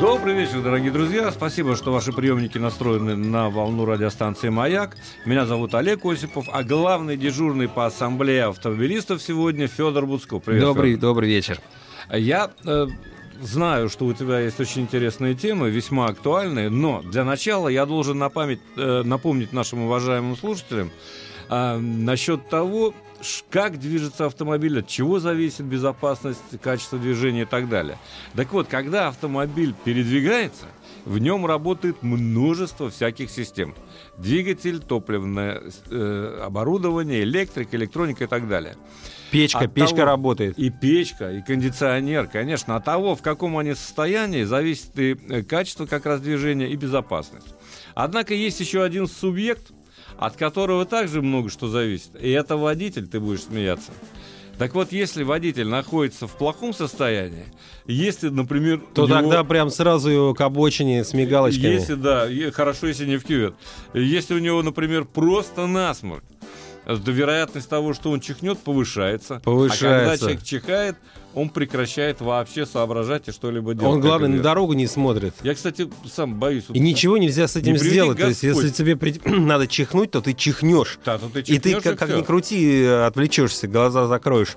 Добрый вечер, дорогие друзья. Спасибо, что ваши приемники настроены на волну радиостанции «Маяк». Меня зовут Олег Осипов, а главный дежурный по ассамблее автомобилистов сегодня Федор Буцков. Привет, добрый, Федор. добрый вечер. Я э, знаю, что у тебя есть очень интересные темы, весьма актуальные, но для начала я должен на память, э, напомнить нашим уважаемым слушателям э, насчет того, как движется автомобиль, от чего зависит безопасность, качество движения и так далее. Так вот, когда автомобиль передвигается, в нем работает множество всяких систем. Двигатель, топливное э, оборудование, электрика, электроника и так далее. Печка, от печка того, работает. И печка, и кондиционер, конечно. От того, в каком они состоянии, зависит и э, качество как раз движения, и безопасность. Однако есть еще один субъект – от которого также много что зависит. И это водитель, ты будешь смеяться. Так вот, если водитель находится в плохом состоянии, если, например... То него... тогда прям сразу его к обочине с мигалочками. Если, да, хорошо, если не в кювет. Если у него, например, просто насморк, вероятность того, что он чихнет, повышается. Повышается. А когда человек чихает, он прекращает вообще соображать и что-либо делать. Он, главное, на дорогу не смотрит. Я, кстати, сам боюсь. И ничего нельзя с этим сделать. То есть, если тебе при... надо чихнуть, то ты чихнешь. Да, то ты чихнешь и ты, как, и как ни крути, отвлечешься, глаза закроешь.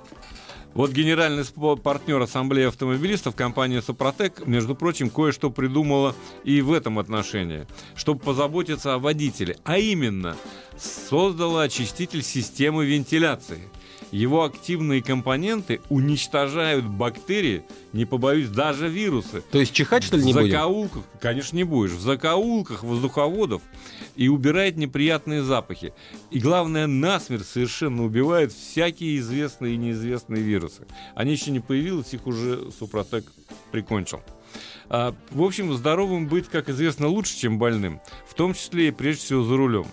Вот генеральный партнер Ассамблеи автомобилистов, компания «Супротек», между прочим, кое-что придумала и в этом отношении, чтобы позаботиться о водителе. А именно, создала очиститель системы вентиляции – его активные компоненты уничтожают бактерии, не побоюсь, даже вирусы. То есть чихать, что ли, не в закоулках, будем? Конечно, не будешь. В закоулках воздуховодов и убирает неприятные запахи. И главное, насмерть совершенно убивает всякие известные и неизвестные вирусы. Они еще не появились, их уже Супротек прикончил. А, в общем, здоровым быть, как известно, лучше, чем больным, в том числе и прежде всего за рулем.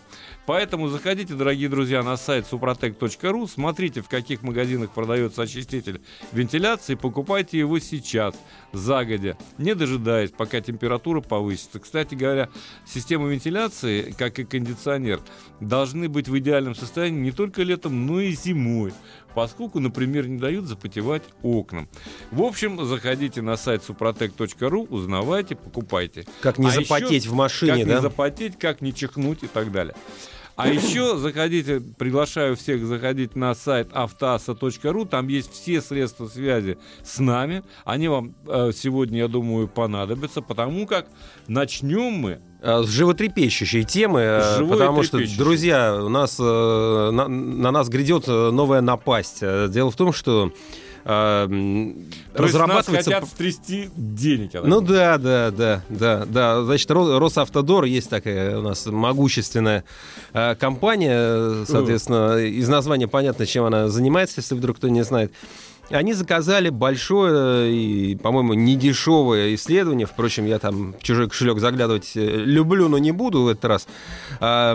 Поэтому заходите, дорогие друзья, на сайт suprotec.ru, смотрите, в каких магазинах продается очиститель вентиляции, покупайте его сейчас, загодя, не дожидаясь, пока температура повысится. Кстати говоря, система вентиляции, как и кондиционер, должны быть в идеальном состоянии не только летом, но и зимой поскольку, например, не дают запотевать окнам. В общем, заходите на сайт suprotec.ru, узнавайте, покупайте. Как не а запотеть еще, в машине, как да? Как не запотеть, как не чихнуть и так далее. А еще заходите, приглашаю всех заходить на сайт автоаса.ру, там есть все средства связи с нами. Они вам э, сегодня, я думаю, понадобятся, потому как начнем мы с животрепещущей темы, э, Живой потому что, друзья, у нас э, на, на нас грядет э, новая напасть. Дело в том, что э, То разрабатывается... Есть нас хотят стрясти денег. Ну да, да, да, да, да. Значит, Росавтодор есть такая у нас могущественная э, компания, соответственно, из названия понятно, чем она занимается, если вдруг кто не знает. Они заказали большое и, по-моему, недешевое исследование. Впрочем, я там в чужой кошелек заглядывать э, люблю, но не буду в этот раз. А,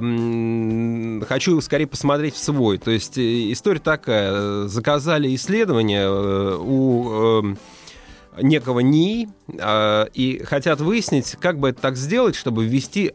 хочу скорее посмотреть в свой. То есть э, история такая. Заказали исследование э, у некого НИИ и хотят выяснить, как бы это так сделать, чтобы ввести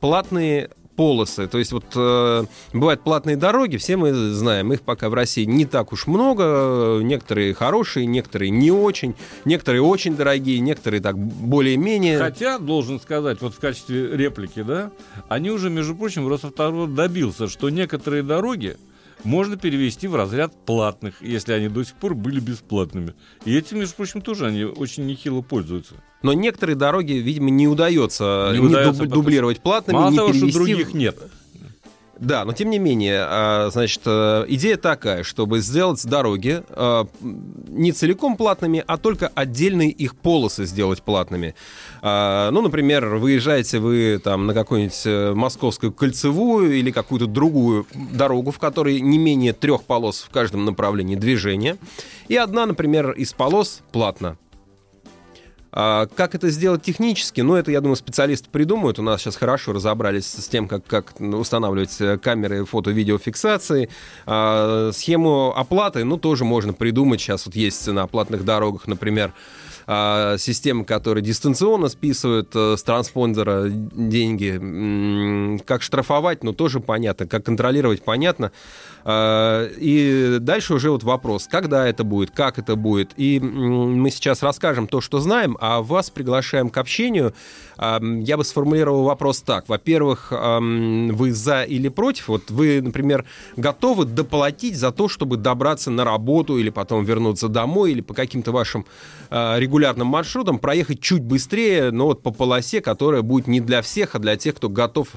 платные полосы. То есть вот э, бывают платные дороги, все мы знаем, их пока в России не так уж много. Некоторые хорошие, некоторые не очень, некоторые очень дорогие, некоторые так более-менее. Хотя, должен сказать, вот в качестве реплики, да, они уже, между прочим, Росавтодор добился, что некоторые дороги, можно перевести в разряд платных, если они до сих пор были бесплатными. И этим, между прочим, тоже они очень нехило пользуются. Но некоторые дороги, видимо, не удается, не, не удается дублировать платными, Мало не того, перевести... что других нет. Да, но тем не менее, а, значит, э, идея такая, чтобы сделать дороги э, не целиком платными, а только отдельные их полосы сделать платными. А, ну, например, выезжаете вы там на какую-нибудь э, московскую кольцевую или какую-то другую дорогу, в которой не менее трех полос в каждом направлении движения, и одна, например, из полос платна. А, как это сделать технически? Ну, это, я думаю, специалисты придумают. У нас сейчас хорошо разобрались с тем, как, как устанавливать э, камеры фото-видеофиксации. А, схему оплаты, ну, тоже можно придумать. Сейчас вот есть на платных дорогах, например, а, системы, которые дистанционно списывают э, с транспондера деньги. Как штрафовать, ну, тоже понятно. Как контролировать, понятно. А, и дальше уже вот вопрос, когда это будет, как это будет. И мы сейчас расскажем то, что знаем, а вас приглашаем к общению. Я бы сформулировал вопрос так. Во-первых, вы за или против? Вот вы, например, готовы доплатить за то, чтобы добраться на работу или потом вернуться домой или по каким-то вашим а, регулярным маршрутам проехать чуть быстрее, но вот по полосе, которая будет не для всех, а для тех, кто готов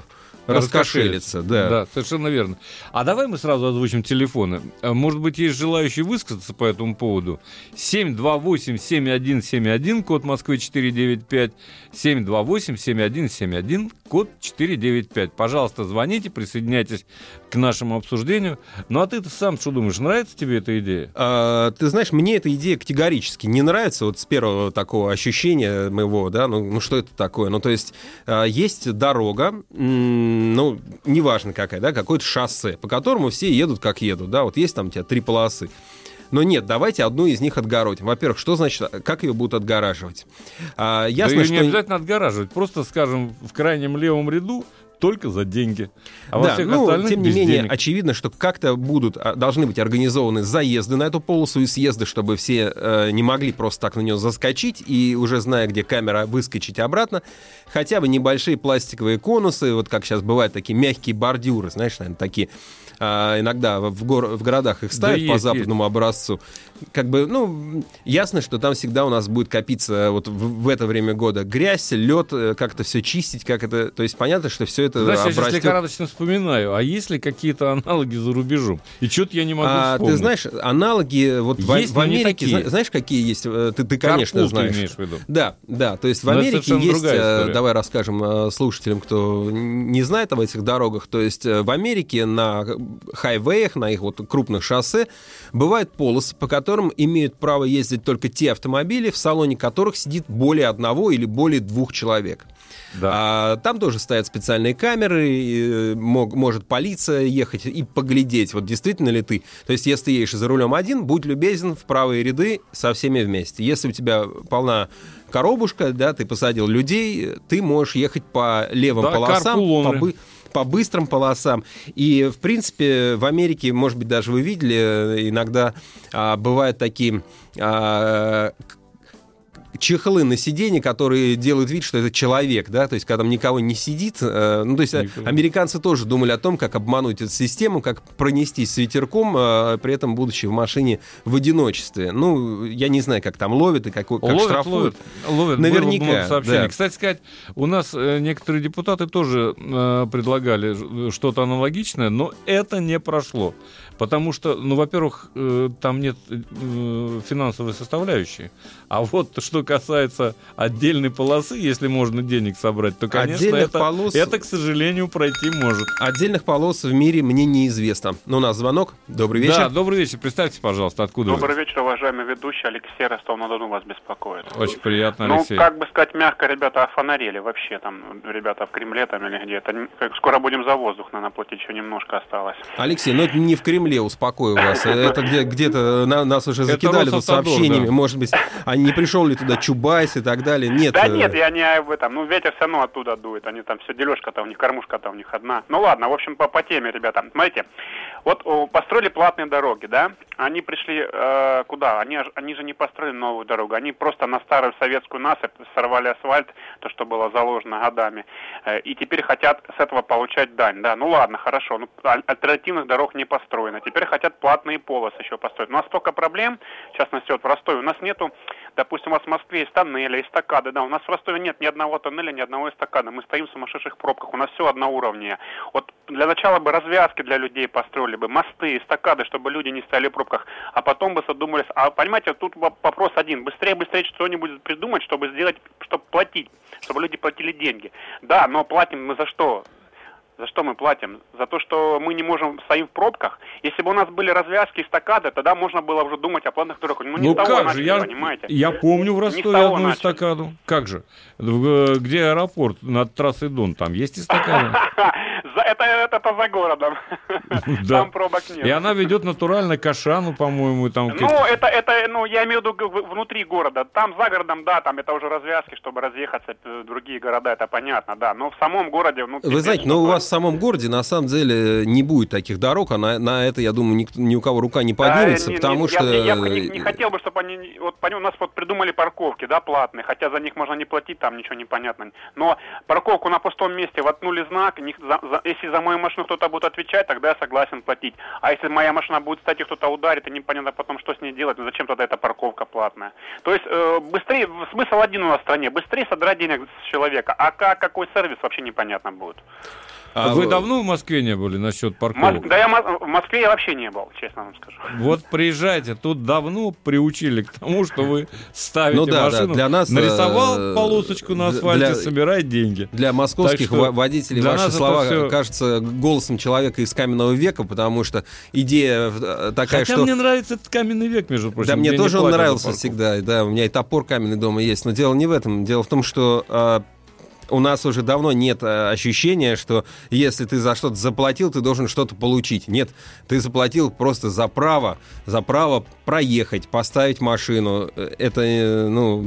Раскошелиться, да. Да, совершенно верно. А давай мы сразу озвучим телефоны. Э, может быть, есть желающие высказаться по этому поводу. 728-7171, код Москвы 495, 728-7171, код 495. Пожалуйста, звоните, присоединяйтесь к нашему обсуждению. Ну, а ты-то сам что думаешь, нравится тебе эта идея? А, ты знаешь, мне эта идея категорически не нравится. Вот с первого такого ощущения моего, да, ну, ну что это такое? Ну, то есть, а, есть дорога, ну, неважно какая, да, какое-то шоссе, по которому все едут как едут, да, вот есть там у тебя три полосы. Но нет, давайте одну из них отгородим. Во-первых, что значит, как ее будут отгораживать? А, ясно, да ее что... не обязательно отгораживать. Просто, скажем, в крайнем левом ряду только за деньги. А да, ну, тем не менее, денег. очевидно, что как-то будут, а, должны быть организованы заезды на эту полосу и съезды, чтобы все э, не могли просто так на нее заскочить и уже зная, где камера, выскочить обратно. Хотя бы небольшие пластиковые конусы, вот как сейчас бывают такие мягкие бордюры, знаешь, наверное, такие а, иногда в, гор в городах их ставят да по есть, западному есть. образцу. Как бы, ну, ясно, что там всегда у нас будет копиться вот в, в это время года грязь, лед, э, как это все чистить, как это... То есть понятно, что все это Знаешь, обрастет... я сейчас лихорадочно вспоминаю, а есть ли какие-то аналоги за рубежом? И что-то я не могу а, вспомнить. Ты знаешь, аналоги вот есть, в, в Америке, зна, знаешь, какие есть? Э, ты, ты конечно, Карпул знаешь. Ты имеешь в виду? Да, да, то есть в но Америке есть, э, давай расскажем слушателям, кто не знает об этих дорогах, то есть в Америке на хайвеях, на их вот крупных шоссе, бывают полосы, по которым имеют право ездить только те автомобили, в салоне которых сидит более одного или более двух человек. Да. А, там тоже стоят специальные камеры, и, э, мог, может полиция ехать и поглядеть, вот действительно ли ты. То есть, если ты едешь за рулем один, будь любезен в правые ряды со всеми вместе. Если у тебя полна коробушка, да, ты посадил людей, ты можешь ехать по левым да, полосам, по, бы, по быстрым полосам. И, в принципе, в Америке, может быть, даже вы видели, э, иногда а, бывают такие а, чехлы на сиденье, которые делают вид, что это человек, да, то есть когда там никого не сидит. Э, ну, то есть Никого. американцы тоже думали о том, как обмануть эту систему, как пронестись с ветерком, э, при этом будучи в машине в одиночестве. Ну, я не знаю, как там ловят и как, как ловят, штрафуют. Ловят, ловят. Наверняка. Было да. Кстати сказать, у нас э, некоторые депутаты тоже э, предлагали что-то аналогичное, но это не прошло. Потому что, ну, во-первых, э, там нет э, финансовой составляющей. А вот что касается отдельной полосы, если можно денег собрать, то, конечно, это, полос... это, к сожалению, пройти может. Отдельных полос в мире мне неизвестно. Но у нас звонок. Добрый вечер. Да, добрый вечер. Представьте, пожалуйста, откуда Добрый вы? вечер, уважаемый ведущий. Алексей Ростов-на-Дону вас беспокоит. Очень приятно, ну, Алексей. Ну, как бы сказать мягко, ребята офонарели вообще. Там ребята в Кремле там или где-то. Скоро будем за воздух, наверное, платить еще немножко осталось. Алексей, ну это не в Кремле, успокою вас. Это где, где-то на, нас уже закидали тут сообщениями. Может быть, а не пришел ли туда Чубайс и так далее? Нет. Да нет, я не об этом. Ну, ветер все равно оттуда дует. Они там все, дележка-то у них, кормушка-то у них одна. Ну ладно, в общем, по, по теме, ребята. Смотрите, вот построили платные дороги, да? Они пришли э, куда? Они, они же не построили новую дорогу. Они просто на старую советскую насыпь сорвали асфальт, то, что было заложено годами. Э, и теперь хотят с этого получать дань, да? Ну ладно, хорошо. Ну, альтернативных дорог не построено. Теперь хотят платные полосы еще построить. У нас столько проблем, в частности, вот в Ростове. У нас нету, допустим, у вас в Москве есть тоннели, эстакады, да? У нас в Ростове нет ни одного тоннеля, ни одного эстакада. Мы стоим в сумасшедших пробках. У нас все одноуровневое. Вот для начала бы развязки для людей построили бы мосты, эстакады, чтобы люди не стояли в пробках, а потом бы задумались, а понимаете, тут вопрос один, быстрее, быстрее что-нибудь придумать, чтобы сделать, чтобы платить, чтобы люди платили деньги. Да, но платим мы за что? За что мы платим? За то, что мы не можем стоим в пробках? Если бы у нас были развязки эстакады, тогда можно было уже думать о платных дорогах. Ну, не ну как начали, же, я, понимаете? я помню в Ростове одну начали. эстакаду. Как же? Где аэропорт над трассой Дон, там есть эстакада? Это, это по за городом. Там пробок нет. И она ведет натурально к Ашану, по-моему. там. Ну, это, это, ну, я имею в виду внутри города. Там за городом, да, там это уже развязки, чтобы разъехаться в другие города, это понятно, да. Но в самом городе... Ну, Вы знаете, но у вас в самом городе на самом деле не будет таких дорог, а на, на это, я думаю, ни, ни у кого рука не поднимется, да, потому не, что... Я, я не, не хотел бы, чтобы они... Вот у нас вот придумали парковки, да, платные, хотя за них можно не платить, там ничего не понятно. Но парковку на пустом месте воткнули знак, не, за, за, если за мою машину кто-то будет отвечать, тогда я согласен платить. А если моя машина будет, кстати, кто-то ударит, и непонятно потом, что с ней делать, ну зачем тогда эта парковка платная? То есть э, быстрее, смысл один у нас в стране, быстрее содрать денег с человека, а как, какой сервис вообще непонятно будет. А вы давно в Москве не были насчет парковок? Мос... Да я в Москве я вообще не был, честно вам скажу. Вот приезжайте, тут давно приучили к тому, что вы ставите ну, да, машину, да. Для нас, нарисовал э, полосочку на асфальте, для, собирает деньги. Для московских водителей для ваши слова все... кажутся голосом человека из каменного века, потому что идея э, такая, Хотя что... мне нравится этот каменный век, между прочим. Да, мне тоже он нравился всегда, да, у меня и топор каменный дома есть, но дело не в этом, дело в том, что а, у нас уже давно нет э, ощущения, что если ты за что-то заплатил, ты должен что-то получить. Нет, ты заплатил просто за право, за право проехать, поставить машину. Это, э, ну,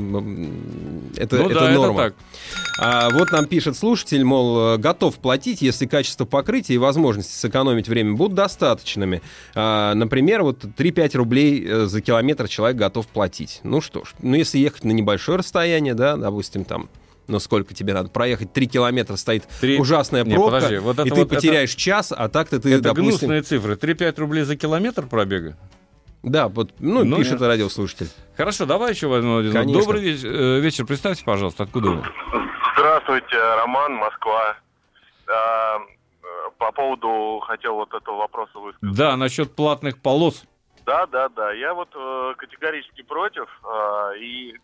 это, ну, это да, норма. Это так. А вот нам пишет слушатель, мол, э, готов платить, если качество покрытия и возможности сэкономить время будут достаточными. А, например, вот 3-5 рублей за километр человек готов платить. Ну что ж, ну если ехать на небольшое расстояние, да, допустим, там ну сколько тебе надо проехать? Три километра стоит 3... ужасная пробка, Не, подожди, вот это и ты вот потеряешь это... час, а так-то ты, это допустим... гнусные цифры. 3-5 рублей за километр пробега? Да, вот, ну, ну пишет нет. радиослушатель. Хорошо, давай еще возьмем один. Конечно. Добрый вечер, э, вечер. Представьте, пожалуйста, откуда вы? Здравствуйте, Роман, Москва. А, по поводу, хотел вот этого вопроса высказать. Да, насчет платных полос. Да, да, да. Я вот э, категорически против. Э, и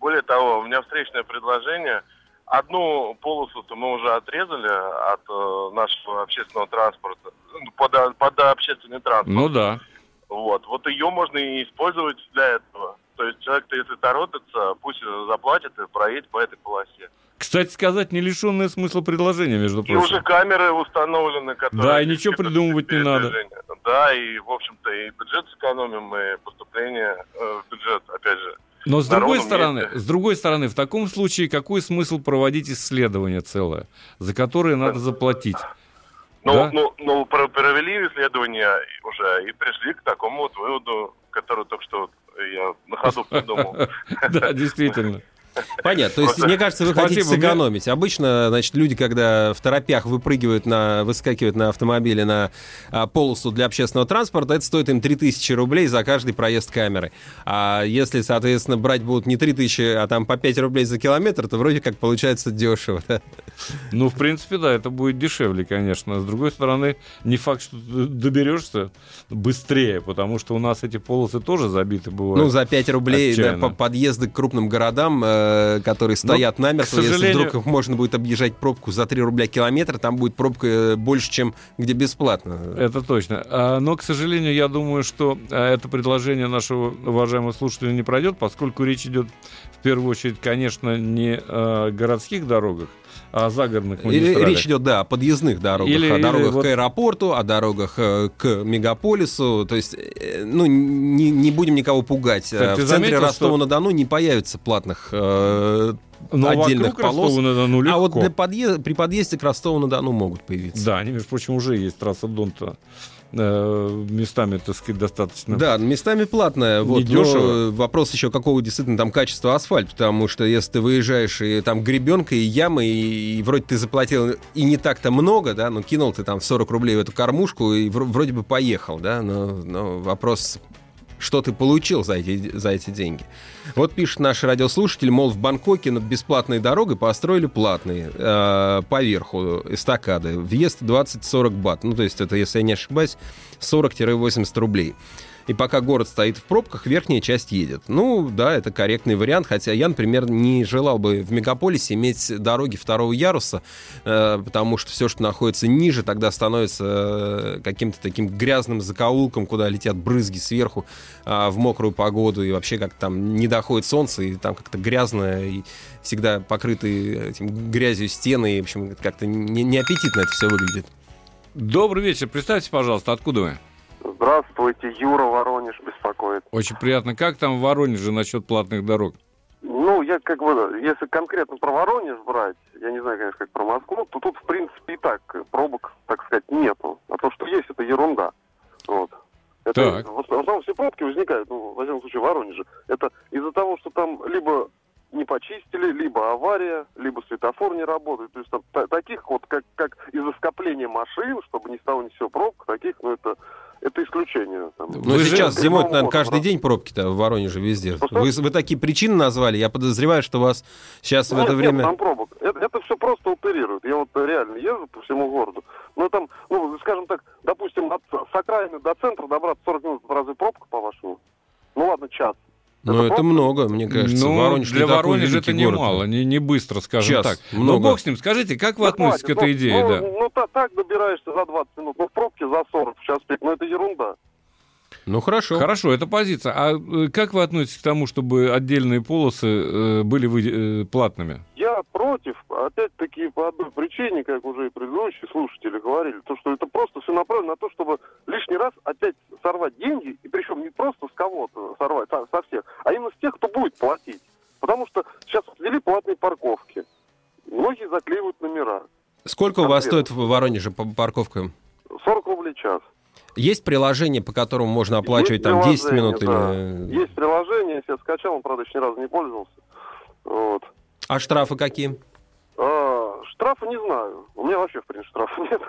более того, у меня встречное предложение. Одну полосу-то мы уже отрезали от э, нашего общественного транспорта, ну, под, под общественный транспорт. Ну да. Вот, вот ее можно и использовать для этого. То есть человек-то, если торопится, пусть заплатит и проедет по этой полосе. Кстати сказать, не лишенное смысла предложения, между прочим. И уже камеры установлены, которые... Да, и ничего придумывать не надо. Да, и, в общем-то, и бюджет сэкономим, и поступление э, в бюджет, опять же. Но с другой стороны, месте. с другой стороны, в таком случае какой смысл проводить исследование целое, за которое надо заплатить? Ну, да? ну, ну провели исследование уже и пришли к такому вот выводу, который только что я на ходу придумал. Да, действительно. Понятно. То есть, мне кажется, вы хотите сэкономить. Обычно, значит, люди, когда в торопях выпрыгивают на, выскакивают на автомобиле на а, полосу для общественного транспорта, это стоит им 3000 рублей за каждый проезд камеры. А если, соответственно, брать будут не 3000, а там по 5 рублей за километр, то вроде как получается дешево. Да? Ну, в принципе, да, это будет дешевле, конечно. С другой стороны, не факт, что ты доберешься быстрее, потому что у нас эти полосы тоже забиты бывают. Ну, за 5 рублей да, по подъезды к крупным городам э, которые стоят Но, намертво. Сожалению... Если вдруг можно будет объезжать пробку за 3 рубля километр, там будет пробка э, больше, чем где бесплатно. Это точно. А, но, к сожалению, я думаю, что а, это предложение нашего уважаемого слушателя не пройдет, поскольку речь идет в первую очередь, конечно, не о городских дорогах, о загородных магистралях. Речь идет, да, о подъездных дорогах, или, о дорогах или вот... к аэропорту, о дорогах э, к мегаполису. То есть, э, ну, не, не будем никого пугать. Так, в центре Ростова-на-Дону что... не появится платных э, но отдельных полос. Ростова-на-Дону легко. А вот для подъезд, при подъезде к Ростову-на-Дону могут появиться. Да, они, между прочим, уже есть трасса Донта местами, так сказать, достаточно. Да, местами платная. Вот, дешево. вопрос еще, какого действительно там качества асфальт, потому что если ты выезжаешь, и там гребенка, и ямы, и, и вроде ты заплатил и не так-то много, да, но кинул ты там 40 рублей в эту кормушку, и вроде бы поехал, да, но, но вопрос что ты получил за эти, за эти деньги. Вот пишет наш радиослушатель, мол, в Бангкоке над бесплатной дорогой построили платные э, поверху эстакады. Въезд 20-40 бат. Ну, то есть это, если я не ошибаюсь, 40-80 рублей. И пока город стоит в пробках, верхняя часть едет. Ну, да, это корректный вариант, хотя я, например, не желал бы в мегаполисе иметь дороги второго яруса, э, потому что все, что находится ниже, тогда становится э, каким-то таким грязным закоулком, куда летят брызги сверху э, в мокрую погоду, и вообще как там не доходит солнце, и там как-то грязно, и всегда покрыты этим грязью стены, и, в общем, как-то не, неаппетитно это все выглядит. Добрый вечер. Представьте, пожалуйста, откуда вы? Здравствуйте, Юра Воронеж беспокоит. Очень приятно. Как там в Воронеже насчет платных дорог? Ну, я как бы, если конкретно про Воронеж брать, я не знаю, конечно, как про Москву, то тут, в принципе, и так пробок, так сказать, нету. А то, что есть, это ерунда. Вот. Это, Так. В основном все пробки возникают, ну, во всяком случае, в Воронеже. Это из-за того, что там либо не почистили, либо авария, либо светофор не работает. То есть там та- таких вот, как, как из-за скопления машин, чтобы не стало ни все пробка, таких, ну, это, это исключение. Там. Ну, Вы же- сейчас зимой, Новым наверное, каждый да. день пробки-то в Воронеже везде. Что? Вы, вы такие причины назвали, я подозреваю, что у вас сейчас в Нет, это нет, время... там пробок. Это, это все просто уперирует. Я вот реально езжу по всему городу. Ну, там, ну, скажем так, допустим, от, с окраины до центра добраться 40 минут, разве пробка, по-вашему? Ну, ладно, час. Ну, это пробка? много, мне кажется. ну, Воронеж не для Воронежа это немало, не, не быстро, скажем Час, так. много. Ну, бог с ним. Скажите, как вы Ну, относитесь к хватит. этой Ну, идее? ну, да? Ну, та- так добираешься за 20 минут. Ну, в пробке за 40 в час пик. Ну, это ерунда. Ну, хорошо. Хорошо, это позиция. А э, как вы относитесь к тому, чтобы отдельные полосы э, были вы- э, платными? Я против, опять-таки, по одной причине, как уже и предыдущие слушатели говорили, то, что это просто все направлено на то, чтобы лишний раз опять сорвать деньги, и причем не просто с кого-то сорвать, со, со всех, а именно с тех, кто будет платить. Потому что сейчас ввели платные парковки. Многие заклеивают номера. Сколько у вас Конкретно. стоит в Воронеже по парковкам? 40 рублей в час. Есть приложение, по которому можно оплачивать Есть там 10 приложение, минут да. или... Есть приложение, я себе скачал, он, правда, еще ни разу не пользовался. Вот. А штрафы какие? А, штрафа не знаю. У меня вообще, в принципе, штрафа нет.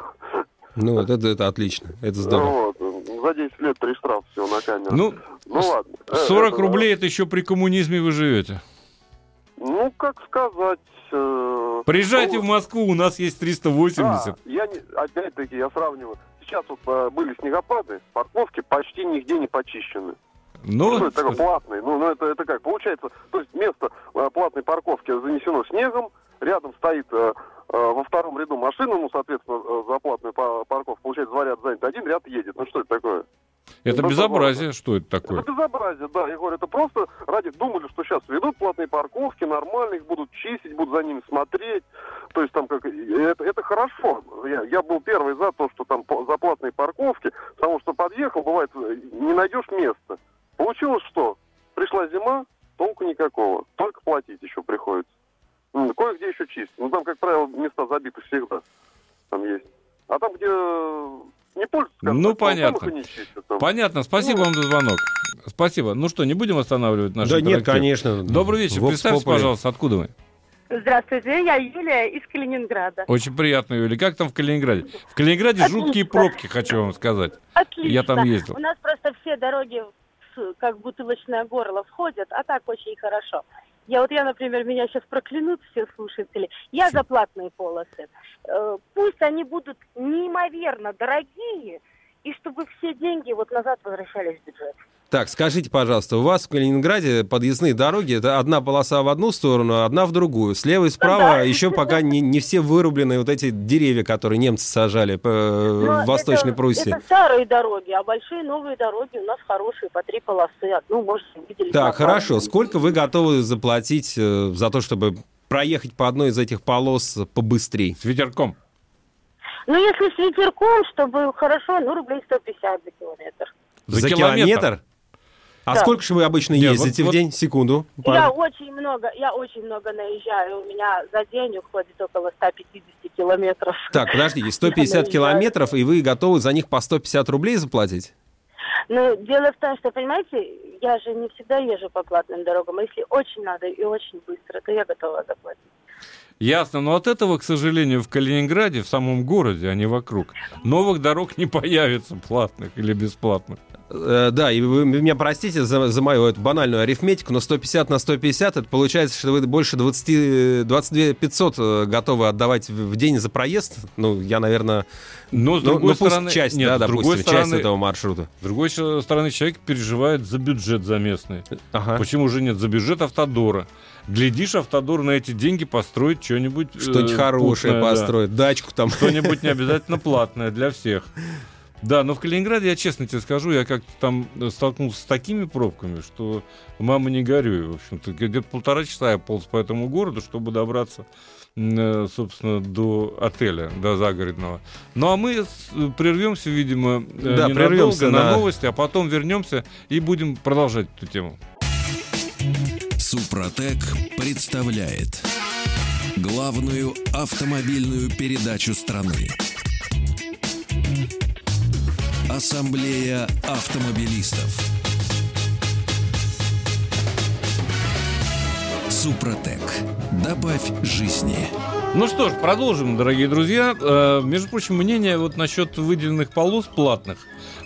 Ну, это, это отлично, это здорово. Вот. За 10 лет три штрафа всего на камеру. Ну, Ну ладно. Э, 40 это, рублей это еще при коммунизме вы живете. Ну, как сказать... э, Приезжайте ну, в Москву, у нас есть 380. Да, я не, опять-таки, я сравниваю. Сейчас вот э, были снегопады, парковки почти нигде не почищены. Ну, Ну, это такое платный. Ну, ну это, это как? Получается, то есть место э, платной парковки занесено снегом, рядом стоит э, э, во втором ряду машина, ну, соответственно, э, за платную па- парковку, получается, два ряда занят, один ряд едет. Ну, что это такое? Это ну, безобразие. Что это такое? Это безобразие, да. Я говорю, это просто ради думали, что сейчас ведут платные парковки, нормально, их будут чистить, будут за ними смотреть. То есть там как это, это хорошо. Я, я был первый за то, что там за платные парковки, потому что подъехал, бывает, э, не найдешь места. Получилось что? Пришла зима, толку никакого. Только платить еще приходится. Кое-где еще чистить. Ну там, как правило, места забиты всегда. Там есть. А там, где не пользуются, Ну, понятно. Понятно, спасибо вам за звонок. Спасибо. Ну что, не будем останавливать наш Да нет, интерактив? конечно. Добрый вечер. Vox Представьте, Populi. пожалуйста, откуда вы? Здравствуйте, я Юлия из Калининграда. Очень приятно, Юля. Как там в Калининграде? В Калининграде Отлично. жуткие пробки, хочу вам сказать. Отлично. Я там ездил. У нас просто все дороги как бутылочное горло входят, а так очень хорошо. Я вот я, например, меня сейчас проклянут все слушатели. Я за платные полосы. Э, Пусть они будут неимоверно дорогие, и чтобы все деньги вот назад возвращались в бюджет. Так, скажите, пожалуйста, у вас в Калининграде подъездные дороги, это одна полоса в одну сторону, а одна в другую. Слева и справа да. еще пока не, не все вырублены вот эти деревья, которые немцы сажали по- Но в Восточной это, Пруссии. Это старые дороги, а большие новые дороги у нас хорошие, по три полосы. Одну, может, видели. Так, хорошо. Сколько вы готовы заплатить э, за то, чтобы проехать по одной из этих полос побыстрее? С ветерком. Ну, если с ветерком, чтобы хорошо, ну, рублей 150 за километр. За За, километр? километр? А Да. сколько же вы обычно Нет, ездите вот- в день? Секунду. Я очень много, я очень много наезжаю. У меня за день уходит около 150 километров. Так, подождите, 150 наезжаю. километров, и вы готовы за них по 150 рублей заплатить? Ну, дело в том, что, понимаете, я же не всегда езжу по платным дорогам. А если очень надо и очень быстро, то я готова заплатить. Ясно, но от этого, к сожалению, в Калининграде, в самом городе, а не вокруг, новых дорог не появится платных или бесплатных. Э, да, и вы меня простите за, за мою эту банальную арифметику, но 150 на 150, это получается, что вы больше 20, 22 500 готовы отдавать в день за проезд. Ну, я, наверное... Но, с другой ну, ну, стороны, часть, нет, да, с другой допустим, стороны, часть этого маршрута. С другой стороны, человек переживает за бюджет за местный. Ага. Почему же нет? За бюджет Автодора. Глядишь, Автодор на эти деньги построит что-нибудь... э, Что-нибудь хорошее путное, да. построить, дачку там. Что-нибудь не обязательно платное для всех. Да, но в Калининграде, я честно тебе скажу, я как-то там столкнулся с такими пробками, что мама не горюй. В общем-то, где-то полтора часа я полз по этому городу, чтобы добраться, э, собственно, до отеля, до загородного. Ну, а мы с- прервемся, видимо, э, Да, прервемся на на- новости, а потом вернемся и будем продолжать эту тему. Супротек представляет главную автомобильную передачу страны. Ассамблея автомобилистов. Супротек. Добавь жизни. Ну что ж, продолжим, дорогие друзья. Э, между прочим, мнения вот насчет выделенных полос платных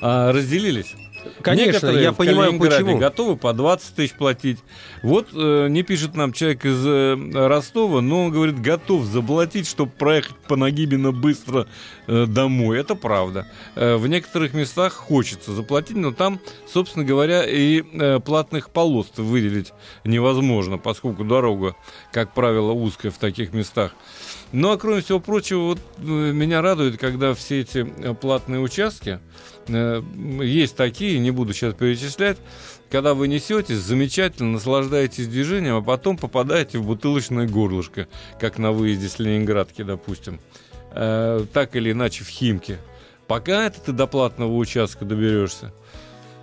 э, разделились. Конечно, Некоторые я в понимаю, почему. готовы по 20 тысяч платить. Вот э, не пишет нам человек из э, Ростова, но он говорит, готов заплатить, чтобы проехать по Нагибино быстро э, домой. Это правда. Э, в некоторых местах хочется заплатить, но там, собственно говоря, и э, платных полос выделить невозможно, поскольку дорога, как правило, узкая в таких местах. Ну, а кроме всего прочего, вот э, меня радует, когда все эти э, платные участки, есть такие, не буду сейчас перечислять, когда вы несетесь, замечательно наслаждаетесь движением, а потом попадаете в бутылочное горлышко, как на выезде с Ленинградки, допустим, Э, так или иначе в Химке. Пока это ты до платного участка доберешься.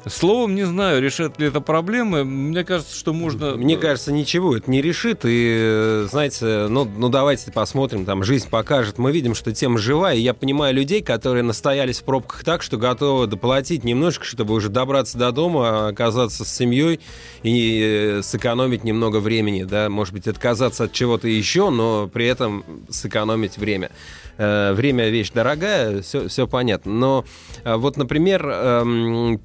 Словом, не знаю, решат ли это проблемы. Мне кажется, что можно... Мне кажется, ничего это не решит. И, э, знаете, ну, ну давайте посмотрим, там жизнь покажет. Мы видим, что тема живая. И я понимаю людей, которые настоялись в пробках так, что готовы доплатить немножко, чтобы уже добраться до дома, оказаться с семьей и э, сэкономить немного времени. Да? Может быть, отказаться от чего-то еще, но при этом сэкономить время. Э, Время вещь дорогая, все, все понятно. Но э, вот, например, эм,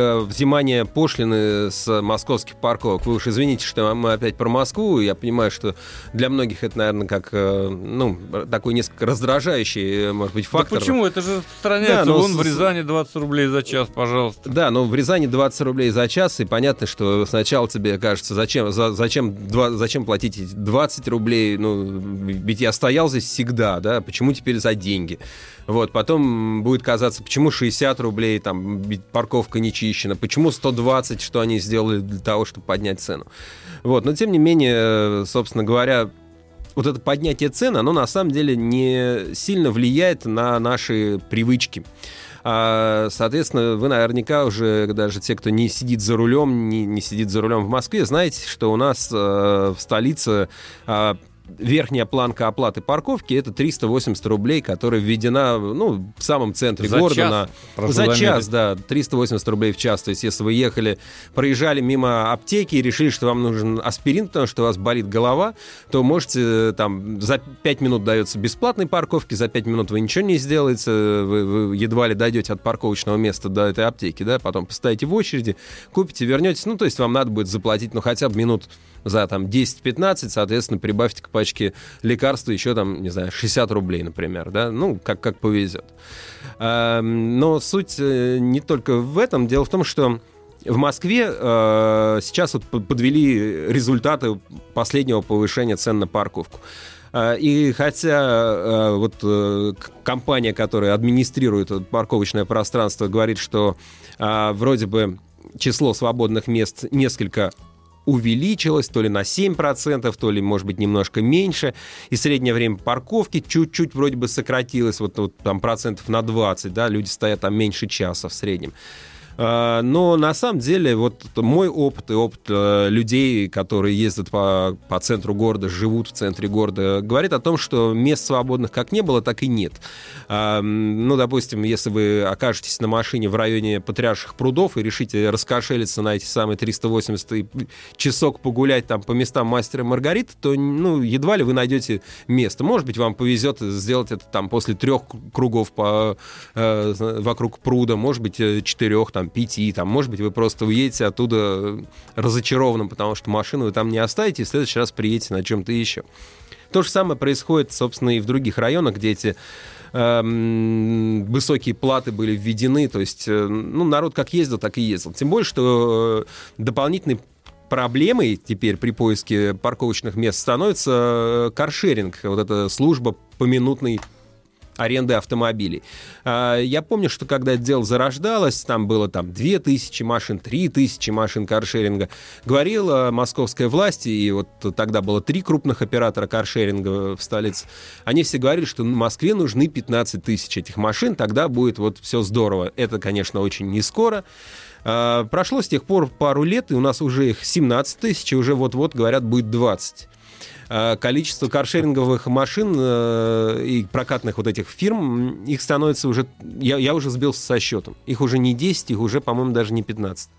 практика взимания пошлины с московских парковок. Вы уж извините, что мы опять про Москву. Я понимаю, что для многих это, наверное, как э, ну, такой несколько раздражающий, э, может быть, Да фактор. почему? Это же распространяется. Да, но Вон с- в Рязани 20 рублей за час, пожалуйста. Да, но в Рязани 20 рублей за час, и понятно, что сначала тебе кажется, зачем, за- зачем, два- зачем платить эти 20 рублей, ну, ведь я стоял здесь всегда, да, почему теперь за деньги? Вот, потом будет казаться, почему 60 рублей, там, парковка не чищена, почему 120, что они сделали для того, чтобы поднять цену. Вот, но тем не менее, собственно говоря, вот это поднятие цен, оно на самом деле не сильно влияет на наши привычки. А, Соответственно, вы наверняка уже, даже те, кто не сидит за рулем, не, не сидит за рулем в Москве, знаете, что у нас э, в столице а, верхняя планка оплаты парковки это 380 рублей, которая введена ну, в самом центре За города. час, на... прошу За час, да, 380 рублей в час. То есть, если вы ехали, проезжали мимо аптеки и решили, что вам нужен аспирин, потому что у вас болит голова, то можете э, там за 5 минут дается бесплатной парковки, за 5 минут вы ничего не сделаете, вы, вы едва ли дойдете от парковочного места до этой аптеки, да, потом постоите в очереди, купите, вернетесь, ну, то есть вам надо будет заплатить, ну, хотя бы минут за там 10-15, соответственно, прибавьте к пачке лекарства еще там, не знаю, 60 рублей, например, да, ну, как, как повезет. А, Но суть э, не только в этом. Дело в том, что в Москве э, сейчас вот под- подвели результаты последнего повышения цен на парковку. А, И хотя э, вот э, компания, которая администрирует парковочное пространство, говорит, что вроде бы число свободных мест несколько увеличилось, то ли на 7%, то ли, может быть, немножко меньше. И среднее время парковки чуть-чуть вроде бы сократилось, вот, вот там процентов на 20, да, люди стоят там меньше часа в среднем. А, но на самом деле вот мой опыт и опыт э, людей, которые ездят по, по центру города, живут в центре города, говорит о том, что мест свободных как не было, так и нет. А, ну, допустим, если вы окажетесь на машине в районе Потрясших прудов и решите раскошелиться на эти самые 380 и часок погулять там по местам мастера Маргарита, то ну, едва ли вы найдете место. Может быть, вам повезет сделать это там после трех кругов по, э, вокруг пруда, может быть, э, четырех, там, пяти, там, может быть, вы просто уедете оттуда разочарованным, потому что машину вы там не оставите, и в следующий раз приедете на чем-то еще. То же самое происходит, собственно, и в других районах, где эти эм, высокие платы были введены, то есть э, ну, народ как ездил, так и ездил. Тем более, что э, дополнительный проблемой теперь при поиске парковочных мест становится э, каршеринг, вот эта служба поминутной аренды автомобилей. А, я помню, что когда это дело зарождалось, там было там 2000 машин, 3000 машин каршеринга. Говорила московская власть, и вот тогда было три крупных оператора каршеринга в столице, они все говорили, что в Москве нужны 15 тысяч этих машин, тогда будет вот все здорово. Это, конечно, очень не скоро. А, прошло с тех пор пару лет, и у нас уже их 17 тысяч, и уже вот-вот, говорят, будет 20 а, количество каршеринговых машин э, и прокатных вот этих фирм, их становится уже... Я, я уже сбился со счетом. Их уже не 10, их уже, по-моему, даже не 15.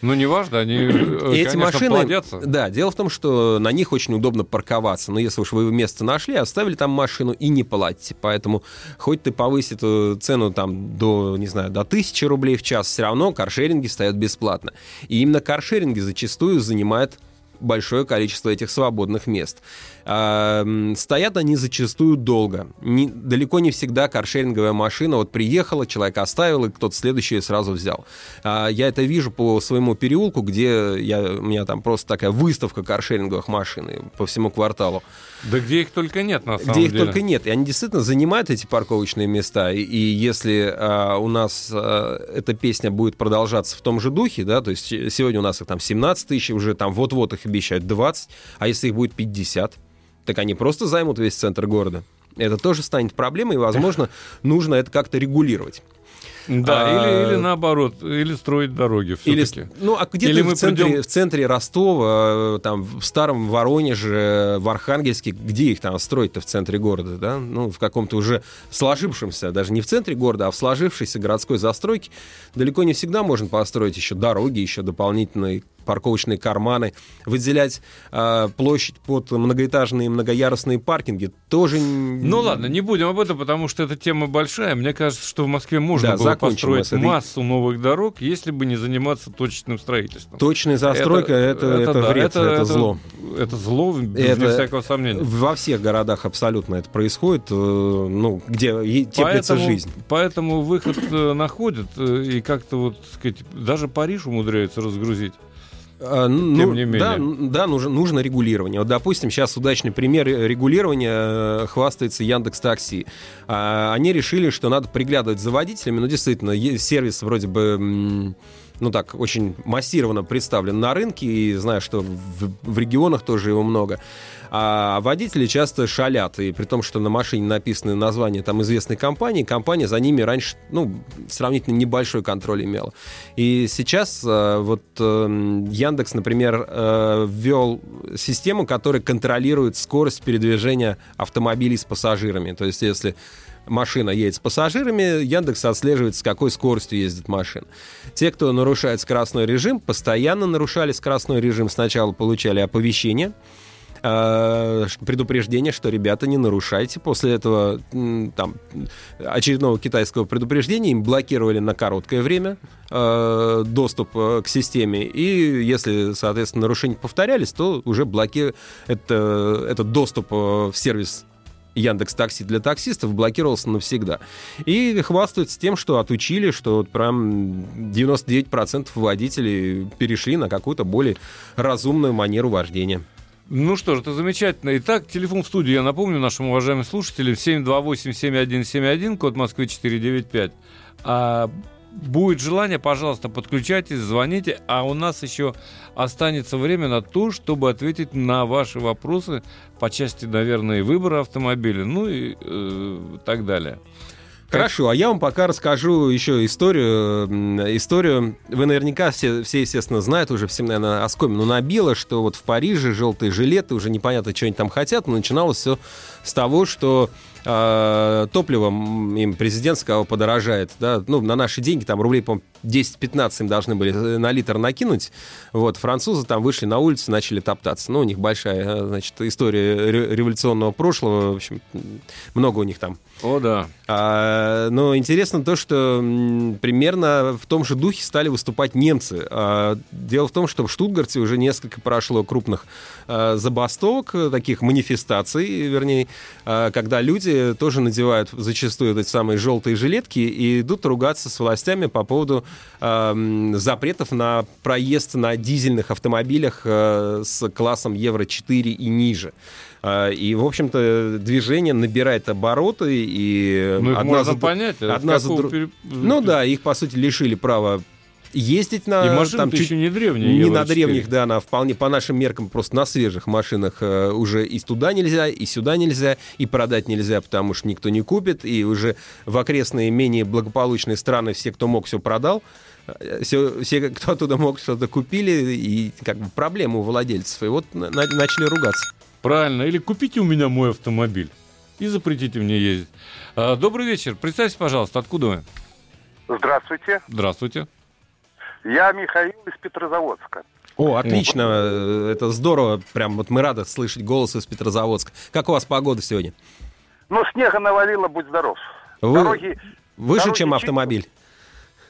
Ну, неважно, они, э, эти машины, плодятся. Да, дело в том, что на них очень удобно парковаться. Но если уж вы место нашли, оставили там машину и не платите. Поэтому хоть ты повысь эту цену там до, не знаю, до тысячи рублей в час, все равно каршеринги стоят бесплатно. И именно каршеринги зачастую занимают большое количество этих свободных мест. Стоят они зачастую долго. Не, далеко не всегда каршеринговая машина вот приехала, человек оставил, и кто-то следующий сразу взял. А, я это вижу по своему переулку, где я, у меня там просто такая выставка каршеринговых машин по всему кварталу. Да где их только нет, на самом где деле. Где их только нет. И они действительно занимают эти парковочные места. И, и если а, у нас а, эта песня будет продолжаться в том же духе, да, то есть сегодня у нас их там 17 тысяч, уже там вот-вот их обещают 20, а если их будет 50, так они просто займут весь центр города. Это тоже станет проблемой, и, возможно, нужно это как-то регулировать. Да, а, или, или наоборот, или строить дороги все-таки. Или, ну, а где-то в, центре, придем... в центре Ростова, э, там, в старом Воронеже, в Архангельске, где их там строить-то в центре города, да? Ну, в каком-то уже сложившемся, даже не в центре города, а в сложившейся городской застройке, далеко не всегда можно построить еще дороги, еще дополнительные парковочные карманы, выделять э, площадь под многоэтажные многоярусные паркинги тоже... Ну ладно, не будем об этом, потому что эта тема большая. Мне кажется, что в Москве можно да, было построить массу новых дорог, если бы не заниматься точечным строительством. Точная застройка это, это, это, это да, вред, это, это, это зло. Это зло, без это, всякого сомнения. Во всех городах абсолютно это происходит, э, ну, где теплится поэтому, жизнь. Поэтому выход э, находят, э, и как-то вот, сказать, даже Париж умудряется разгрузить. А, ну, Тем не менее. Да, да нужно, нужно регулирование. Вот, допустим, сейчас удачный пример регулирования э, хвастается Яндекс Такси. А, они решили, что надо приглядывать за водителями. Ну, действительно, сервис вроде бы ну так, очень массированно представлен на рынке, и знаю, что в, в регионах тоже его много. А водители часто шалят, и при том, что на машине написано название там известной компании, компания за ними раньше, ну, сравнительно небольшой контроль имела. И сейчас э, вот э, Яндекс, например, э, ввел систему, которая контролирует скорость передвижения автомобилей с пассажирами. То есть, если машина едет с пассажирами, Яндекс отслеживает, с какой скоростью ездит машина. Те, кто нарушает скоростной режим, постоянно нарушали скоростной режим. Сначала получали оповещение, э, предупреждение, что ребята не нарушайте. После этого там очередного китайского предупреждения им блокировали на короткое время э, доступ э, к системе. И если, соответственно, нарушения повторялись, то уже блоки... это, этот доступ в сервис Яндекс Такси для таксистов блокировался навсегда. И хвастаются тем, что отучили, что вот прям 99% водителей перешли на какую-то более разумную манеру вождения. Ну что ж, это замечательно. Итак, телефон в студии, я напомню нашим уважаемым слушателям, 728-7171, код Москвы 495. А будет желание, пожалуйста, подключайтесь, звоните, а у нас еще останется время на то, чтобы ответить на ваши вопросы по части, наверное, выбора автомобиля, ну и э, так далее. Хорошо, а я вам пока расскажу еще историю. Историю, вы наверняка все, все естественно, знают, уже всем, наверное, оскомину набило, что вот в Париже желтые жилеты, уже непонятно, что они там хотят, но начиналось все с того, что э, топливо им президент сказал подорожает, да, ну, на наши деньги, там рублей, по 10-15 им должны были э, на литр накинуть, вот, французы там вышли на улицу, начали топтаться, ну, у них большая, э, значит, история ре- революционного прошлого, в общем, много у них там О, да. А, но интересно то, что примерно в том же духе стали выступать немцы. А, дело в том, что в Штутгарте уже несколько прошло крупных а, забастовок, э, таких манифестаций, вернее, а, когда люди тоже надевают зачастую эти самые желтые жилетки и идут ругаться с властями по поводу а, запретов на проезд на дизельных автомобилях а, с классом Евро-4 и ниже. А, И, в общем-то, движение набирает обороты, и Ну, их одна можно за- понять. а одна за пере- Ну да, их, по сути, лишили права ездить на... И машины там, чуть- еще не древние. не на Евро-4. древних, да, на вполне по нашим меркам, просто на свежих машинах э, уже и туда нельзя, и сюда нельзя, и продать нельзя, потому что никто не купит, и уже в окрестные менее благополучные страны все, кто мог, все продал. Э, Все, все, кто оттуда мог, что-то купили, и как бы проблема у владельцев. И вот на- начали ругаться. Правильно. Или купите у меня мой автомобиль и запретите мне ездить. А, Добрый вечер. Представьте, пожалуйста, откуда вы? Здравствуйте. Здравствуйте. Я Михаил из Петрозаводска. О, отлично, это здорово, прям вот мы рады слышать голос из Петрозаводска. Как у вас погода сегодня? Ну, снега навалило, будь здоров. Вы- Дороги... Выше, дороги чем автомобиль?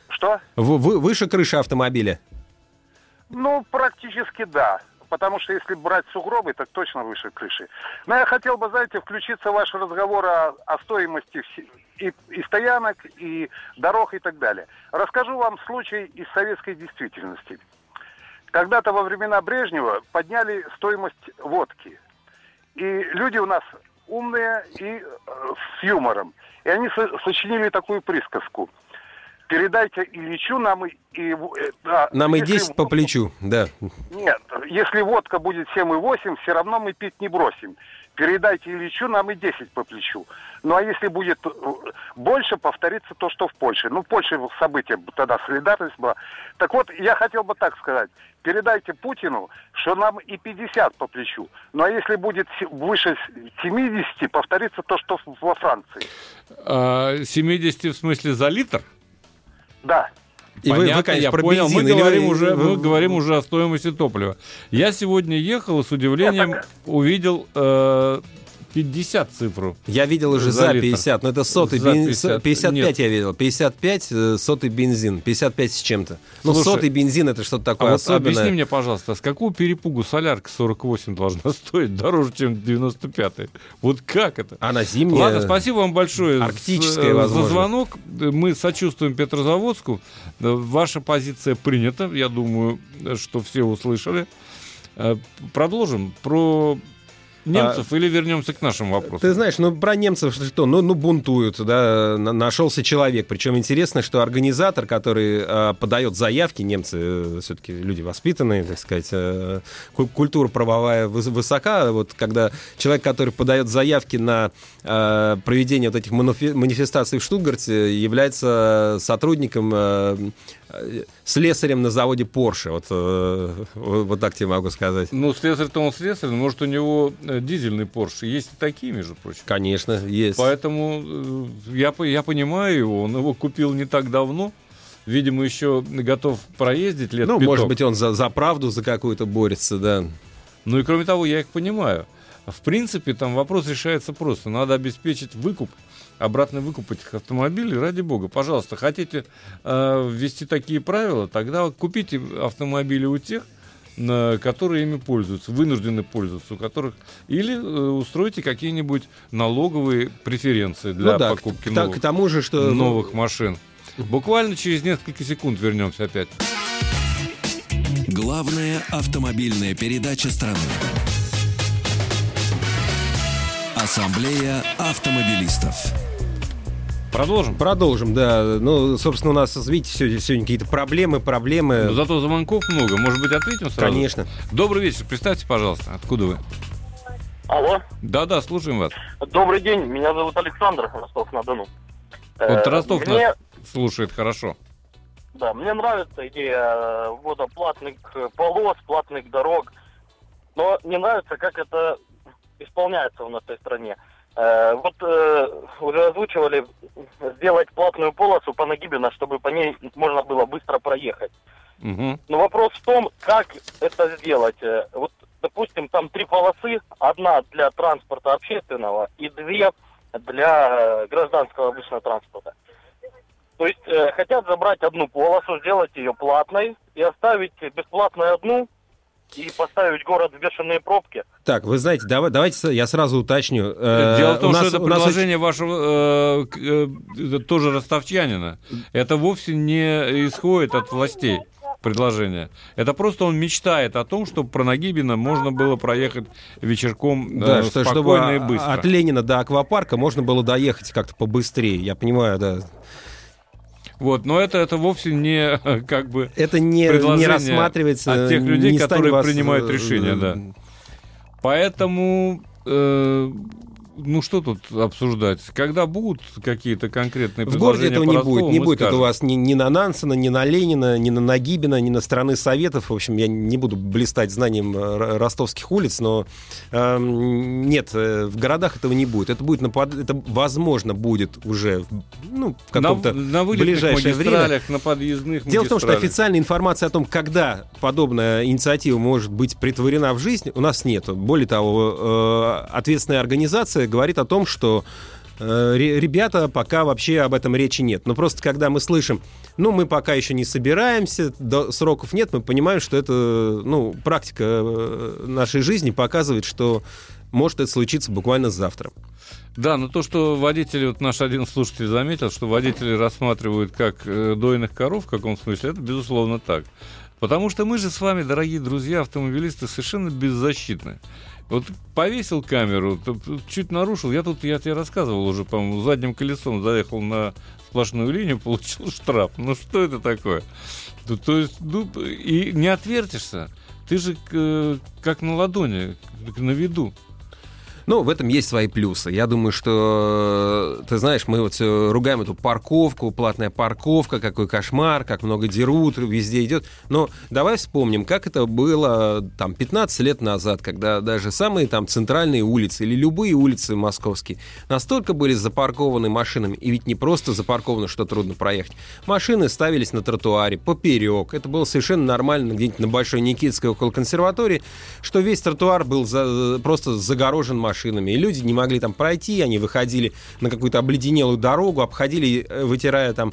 Что? В- вы- выше крыши автомобиля? Ну, практически да. Потому что если брать сугробы, так точно выше крыши. Но я хотел бы, знаете, включиться в ваш разговор о, о стоимости и, и стоянок, и дорог и так далее. Расскажу вам случай из советской действительности. Когда-то во времена Брежнева подняли стоимость водки. И люди у нас умные и э, с юмором. И они со- сочинили такую присказку. Передайте Ильичу нам и... э, да, Нам и если 10 по плечу, да. Нет, если водка будет 7,8, все равно мы пить не бросим. Передайте Ильичу, нам и 10 по плечу. Ну а если будет э, больше, повторится то, что в Польше. Ну, в Польше события тогда солидарность была. Так вот, я хотел бы так сказать. Передайте Путину, что нам и 50 по плечу. Ну а если будет выше 70, повторится то, что во Франции. А, 70 в смысле за литр? Да. И вы, вы, Понятно, конечно, я про понял. бензин. Мы или говорим, вы- уже, вы- мы говорим уже о стоимости топлива. Я сегодня ехал и с удивлением Нет, увидел э, 50 цифру. Я видел уже За за, литр. 50, но это сотый За бензин. 50. 55 Нет. я видел. 55 э, сотый бензин. 55 с чем-то. Ну, сотый бензин это что-то А такое вот особенное. объясни мне, пожалуйста, с какого перепугу солярка 48 должна стоить дороже, чем 95-й? Вот как это? Она зимняя. Ладно, спасибо вам большое Арктическая, за возможно. звонок. Мы сочувствуем Петрозаводску. Ваша позиция принята. Я думаю, что все услышали. Э, Продолжим про немцев или вернемся к нашим вопросам? А Ты знаешь, ну про немцев что, ну, ну бунтуют, да, на- нашелся человек. Причем интересно, что организатор, который э, подает заявки, немцы все-таки люди воспитанные, так сказать, э, ку- культура правовая выс- высока. Вот когда человек, который подает заявки на э, проведение вот этих манифестаций в Штутгарте, является сотрудником э, э, слесарем на заводе Porsche. Вот, э, вот вот так тебе могу сказать. Ну, слесарь-то он слесарь, но, может, у него э, дизельный Порш. Есть и такие, между прочим. Конечно, есть. Поэтому э, я, я понимаю его, он его купил не так давно. Видимо, еще готов проездить лет Ну, пяток. может быть, он за, за правду за какую-то борется, да. Ну и кроме того, я их понимаю. В принципе, там вопрос решается просто. Надо обеспечить выкуп, обратный выкуп этих автомобилей, ради бога. Пожалуйста, хотите э, ввести такие правила, тогда купите автомобили у тех, которые ими пользуются, вынуждены пользоваться, у которых или э, устройте какие-нибудь налоговые преференции для ну да, покупки к, новых, к тому же, что... новых машин. Буквально через несколько секунд вернемся опять. Главная автомобильная передача страны. Ассамблея автомобилистов. Продолжим. Продолжим, да. Ну, собственно, у нас, видите, сегодня, сегодня какие-то проблемы, проблемы. Но зато звонков много. Может быть, ответим сразу? Конечно. Добрый вечер. Представьте, пожалуйста, откуда вы? Алло, Да-да, слушаем вас. добрый день, меня зовут Александр, Ростов-на-Дону. Вот Э, Ростов мне, нас слушает хорошо. да, мне нравится идея ввода платных э, полос, платных дорог, но не нравится, как это исполняется у нас в этой стране. Э, вот э, уже озвучивали сделать платную полосу по Нагибина, чтобы по ней можно было быстро проехать. Мгм. Но вопрос в том, как это сделать. Э, Вот, допустим, там три полосы, одна для транспорта общественного и две для гражданского обычного транспорта. То есть э, хотят забрать одну полосу, сделать ее платной и оставить бесплатную одну и поставить город в бешеные пробки. Так, вы знаете, давай, давайте я сразу уточню. Э, Дело в том, у нас- что это у нас предложение вашего э, э, тоже ростовчанина. Это вовсе не исходит от властей предложение. Это просто он мечтает о том, чтобы про Нагибина можно было проехать вечерком Да, э, что, чтобы спокойно и быстро. от Ленина до аквапарка можно было доехать как-то побыстрее. Я понимаю, да. Вот, но это, это вовсе не э, как бы Это не, не рассматривается от тех людей, которые вас, принимают э, решения, да. Поэтому, э, ну что тут обсуждать? Когда будут какие-то конкретные В городе этого не будет. Не будет это у скажем. вас ни, ни на Нансена, ни на Ленина, ни на Нагибина, ни на страны Советов. В общем, я не буду блистать знанием ростовских улиц, но эм, нет, э, в городах этого не будет. Это будет, на под- это возможно будет уже ну, в каком-то на, на ближайшее время. на подъездных Дело в том, что официальной информации о том, когда подобная инициатива может быть притворена в жизнь, у нас нет. Более того, э, ответственная организация говорит о том, что э, ре- ребята, пока вообще об этом речи нет. Но просто когда мы слышим, ну, мы пока еще не собираемся, до сроков нет, мы понимаем, что это, ну, практика э, нашей жизни показывает, что может это случиться буквально завтра. Да, но то, что водители, вот наш один слушатель заметил, что водители рассматривают как э, дойных коров в каком смысле, это безусловно так. Потому что мы же с вами, дорогие друзья, автомобилисты, совершенно беззащитны. Вот повесил камеру, чуть нарушил. Я тут, я тебе рассказывал уже, по-моему, задним колесом заехал на сплошную линию, получил штраф. Ну что это такое? То, то есть, ну, и не отвертишься. Ты же к- как на ладони, на виду. Ну, в этом есть свои плюсы. Я думаю, что, ты знаешь, мы вот ругаем эту парковку, платная парковка, какой кошмар, как много дерут, везде идет. Но давай вспомним, как это было там 15 лет назад, когда даже самые там центральные улицы или любые улицы московские настолько были запаркованы машинами, и ведь не просто запаркованы, что трудно проехать. Машины ставились на тротуаре, поперек. Это было совершенно нормально где-нибудь на Большой Никитской около консерватории, что весь тротуар был за- просто загорожен машинами, и люди не могли там пройти, они выходили на какую-то обледенелую дорогу, обходили, э, вытирая там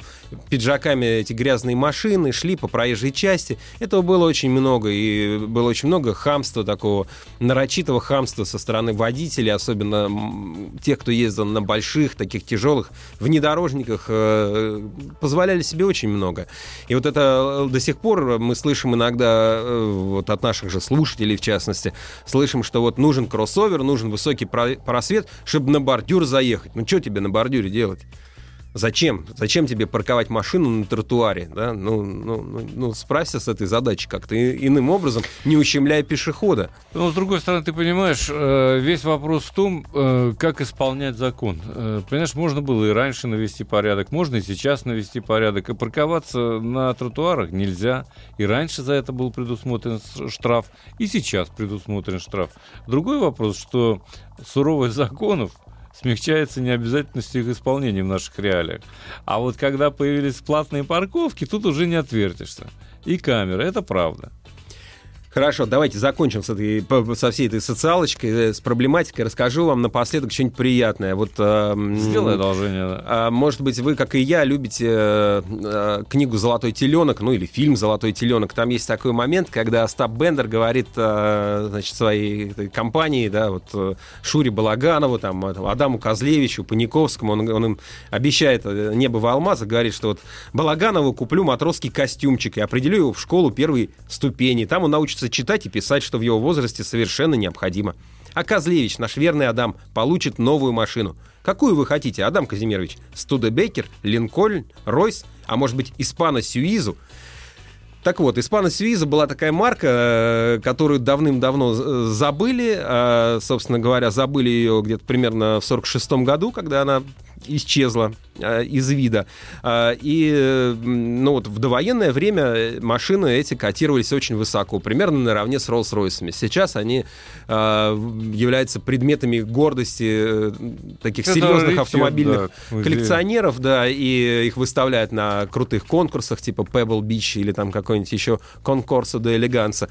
пиджаками эти грязные машины, шли по проезжей части. Этого было очень много, и было очень много хамства такого, нарочитого хамства со стороны водителей, особенно тех, кто ездил на больших, таких тяжелых внедорожниках, э, позволяли себе очень много. И вот это э, до сих пор мы слышим иногда вот от наших же слушателей, в частности, слышим, что вот нужен кроссовер, нужен высокий про- просвет, чтобы на бордюр заехать. Ну что тебе на бордюре делать? Зачем? Зачем тебе парковать машину на тротуаре? Да? Ну, ну, ну, ну, справься с этой задачей как-то иным образом, не ущемляя пешехода. Но, с другой стороны, ты понимаешь, э, весь вопрос в том, э, как исполнять закон. Э, Понимаешь, можно было и раньше навести порядок, можно и сейчас навести порядок. И парковаться на тротуарах нельзя. И раньше за это был предусмотрен штраф, и сейчас предусмотрен штраф. Другой вопрос, что суровость законов смягчается необязательностью их исполнения в наших реалиях. А вот когда появились платные парковки, тут уже не отвертишься. И камеры, это правда. Хорошо, давайте закончим с этой, со всей этой социалочкой, э, с проблематикой. Расскажу вам напоследок что-нибудь приятное. Вот, эм, Сделай одолжение. А, Может быть, вы, как и я, любите э, э, книгу «Золотой теленок», ну или фильм «Золотой теленок». Там есть такой момент, когда Остап Бендер говорит э, значит, своей этой компании, да, вот э, Шуре Балаганову, там, Адаму Козлевичу, Паниковскому, он, он им обещает э, небо в алмазах, говорит, что вот Балаганову куплю матросский костюмчик и определю его в школу первой ступени. Там он научится читать и писать, что в его возрасте совершенно необходимо. А Козлевич, наш верный Адам, получит новую машину. Какую вы хотите, Адам Казимирович? Студебекер, Линкольн, Ройс, а может быть, Испана Сюизу? Так вот, Испана Сюиза была такая марка, э, которую давным-давно э, забыли. А, Собственно говоря, забыли ее где-то примерно в 46 году, когда она исчезла э, из вида. Э, и ну, вот в довоенное время машины эти котировались очень высоко, примерно наравне с Роллс-Ройсами. Сейчас они э, являются предметами гордости э, таких Это серьезных автомобильных да, коллекционеров, да, и их выставляют на крутых конкурсах, типа Pebble Beach или там какой-нибудь еще Конкорсо де Элеганса.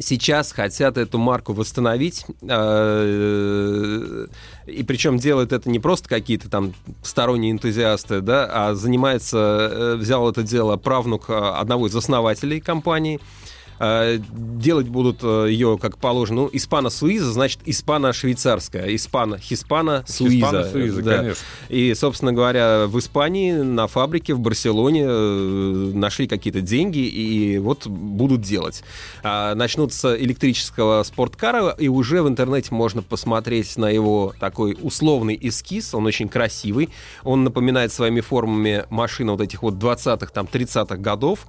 Сейчас хотят эту марку восстановить, э, и причем делают это не просто какие-то там сторонние энтузиасты, да, а занимается, э, взял это дело правнук э, одного из основателей компании, делать будут э, ее, как положено, ну, испано-суиза, значит, испано-швейцарская, испано-хиспано-суиза. Хиспано-суиза, да. конечно. И, собственно говоря, в Испании на фабрике в Барселоне э, нашли какие-то деньги и вот будут делать. А, Начнут с электрического спорткара, и уже в интернете можно посмотреть на его такой условный эскиз. Он очень красивый. Он напоминает своими формами машины вот этих вот 20-х, там, 30-х годов.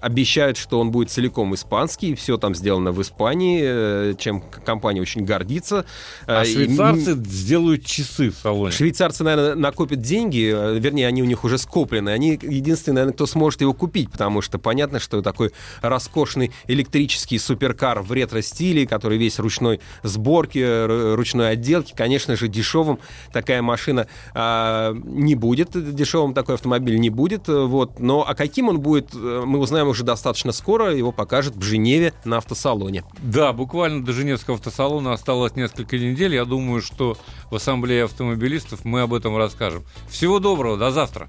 Обещают, что он будет целиком испанский, все там сделано в Испании, э, чем компания очень гордится. А Э, и швейцарцы сделают часы в салоне. Швейцарцы, наверное, накопят деньги, э, вернее, они у них уже скоплены. Они единственные, наверное, кто сможет его купить, потому что понятно, что такой роскошный электрический суперкар в ретро-стиле, который весь ручной сборки, ручной отделки, конечно же, дешевым такая машина а, не будет, дешевым такой автомобиль не будет, вот. Но а каким он будет, мы узнаем уже достаточно скоро, его покажут в Женеве на автосалоне. Да, буквально до Женевского автосалона осталось несколько недель. Я думаю, что в Ассамблее автомобилистов мы об этом расскажем. Всего доброго, до завтра.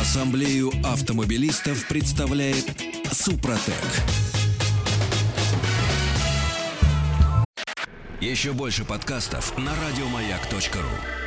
Ассамблею автомобилистов представляет Супротек. Еще больше подкастов на радиомаяк.ру.